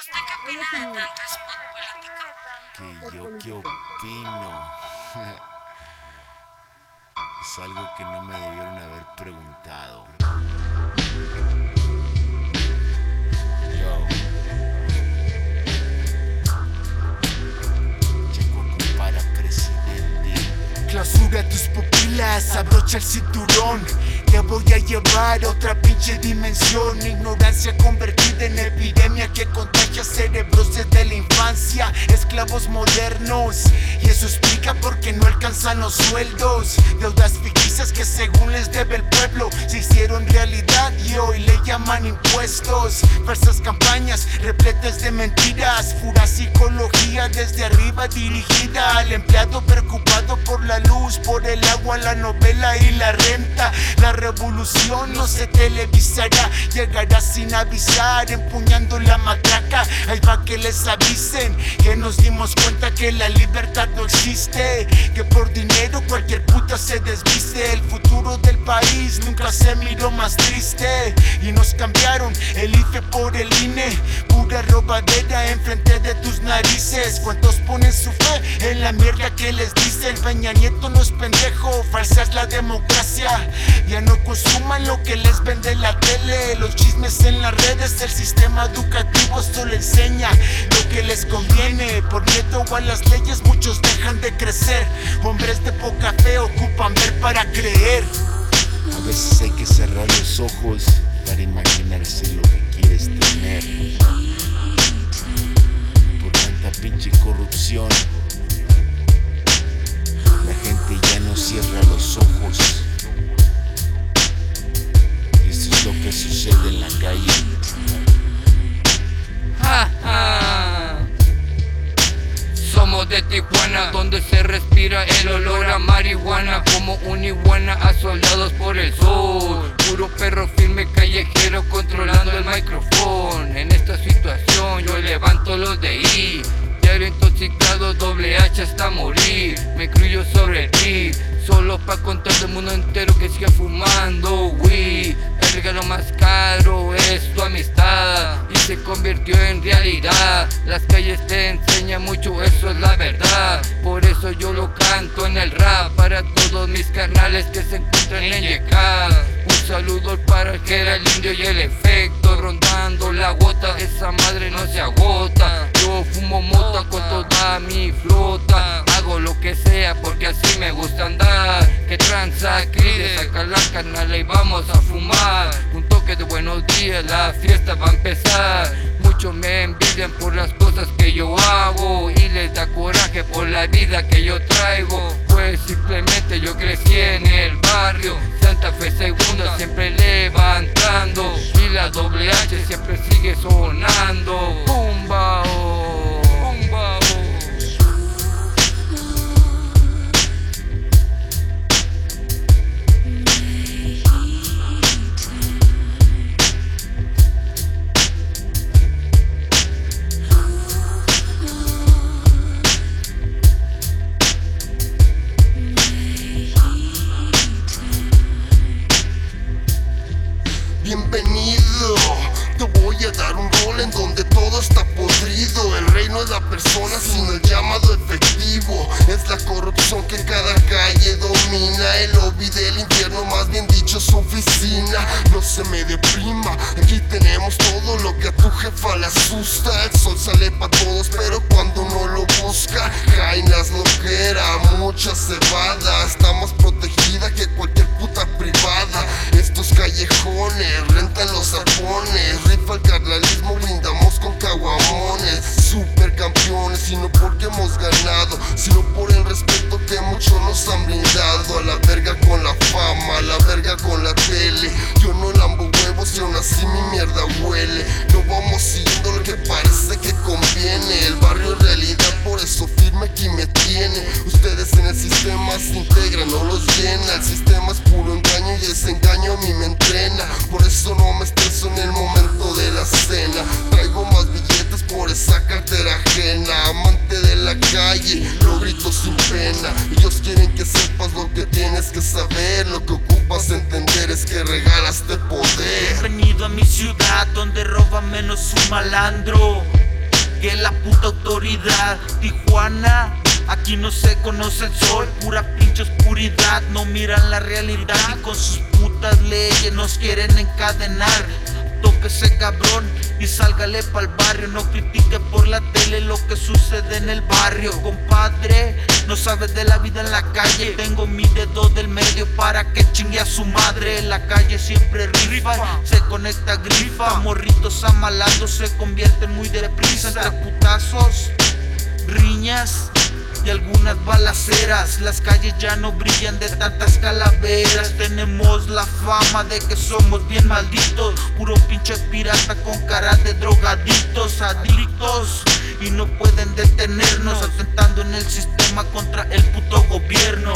¿Usted qué opina de tanto spot político? Que yo qué opino. es algo que no me debieron haber preguntado. Yo. Checo para presidente. Clausura tus pupilas, abrocha el cinturón. Te voy a llevar a otra pinche dimensión. Ignorancia convertida en epidemia que contagia cerebros desde la infancia. Esclavos modernos. Y eso explica por qué no alcanzan los sueldos. Deudas ficticias que según les debe el pueblo impuestos. Falsas campañas repletas de mentiras. Pura psicología desde arriba dirigida al empleado preocupado por la luz, por el agua, la novela y la renta. La revolución no se televisará, llegará sin avisar, empuñando la matraca. Ahí va que les avisen que nos dimos cuenta que la libertad no existe, que por dinero cualquier puta se desviste. El futuro del país nunca se miró más triste y nos cambiaron el IFE por el INE. Pura robadera enfrente de tus narices. ¿Cuántos ponen su fe en la mierda que les dicen? Peña Nieto no es pendejo, falsa es la democracia. Ya no consuman lo que les vende la tele. Los chismes en las redes, el sistema educativo solo enseña lo que les conviene. Por miedo a las leyes, muchos dejan de crecer. Hombres de poca fe ocupan ver para creer. A veces hay que cerrar los ojos imaginarse lo que quieres tener. Por tanta pinche corrupción, la gente ya no cierra los ojos. Y eso es lo que sucede en la calle. Somos de Tijuana, donde se respira el olor a marihuana Como una iguana a soldados por el sol Puro perro firme Me cruyo sobre ti. Solo pa' contar al mundo entero que siga fumando weed. El regalo más caro es tu amistad. Y se convirtió en realidad. Las calles te enseñan mucho, eso es la verdad. Por eso yo lo canto en el rap. Para todos mis carnales que se encuentran en YK Un saludo para el que era el indio y el efecto. Rondando la gota, esa madre no se agota. Yo fumo mota con toda mi flota gusta andar Que tranza, saca la carnal y vamos a fumar. Un toque de buenos días, la fiesta va a empezar. Muchos me envidian por las cosas que yo hago Y les da coraje por la vida que yo traigo. Pues simplemente yo crecí en el barrio Santa Fe segunda siempre levantando Y la doble H siempre sigue sonando Bienvenido, te voy a dar un rol en donde todo está podrido. El reino es la persona sin el llamado efectivo. Es la corrupción que cada calle domina. El lobby del infierno, más bien dicho, su oficina. No se me deprima, aquí tenemos todo lo que a tu jefa le asusta. El sol sale para todos, pero cuando no lo busca, jainas lo que era, mucha cebada. Integran, no los llena. El sistema es puro engaño y ese engaño a mí me entrena. Por eso no me estreso en el momento de la cena. Traigo más billetes por esa cartera ajena. Amante de la calle, lo grito sin pena. Ellos quieren que sepas lo que tienes que saber. Lo que ocupas entender es que regalaste poder. Bienvenido a mi ciudad donde roba menos un malandro. que la puta autoridad. Tijuana, aquí no se conoce el sol, pura pinche oscuridad. No miran la realidad y con sus putas leyes nos quieren encadenar. Toque ese cabrón y sálgale pa'l barrio. No critique por la tele lo que sucede en el barrio, compadre. No sabes de la vida en la calle. Tengo mi dedo del medio para que chingue a su madre. La calle siempre rifa, se conecta grifa. Morritos amalando se convierten muy deprisa entre putazos, riñas y algunas balaceras. Las calles ya no brillan de tantas calaveras. Tenemos la fama de que somos bien malditos. Puro pinche pirata con cara de drogadictos, adictos. Y no pueden detenernos, atentando en el sistema contra el puto gobierno.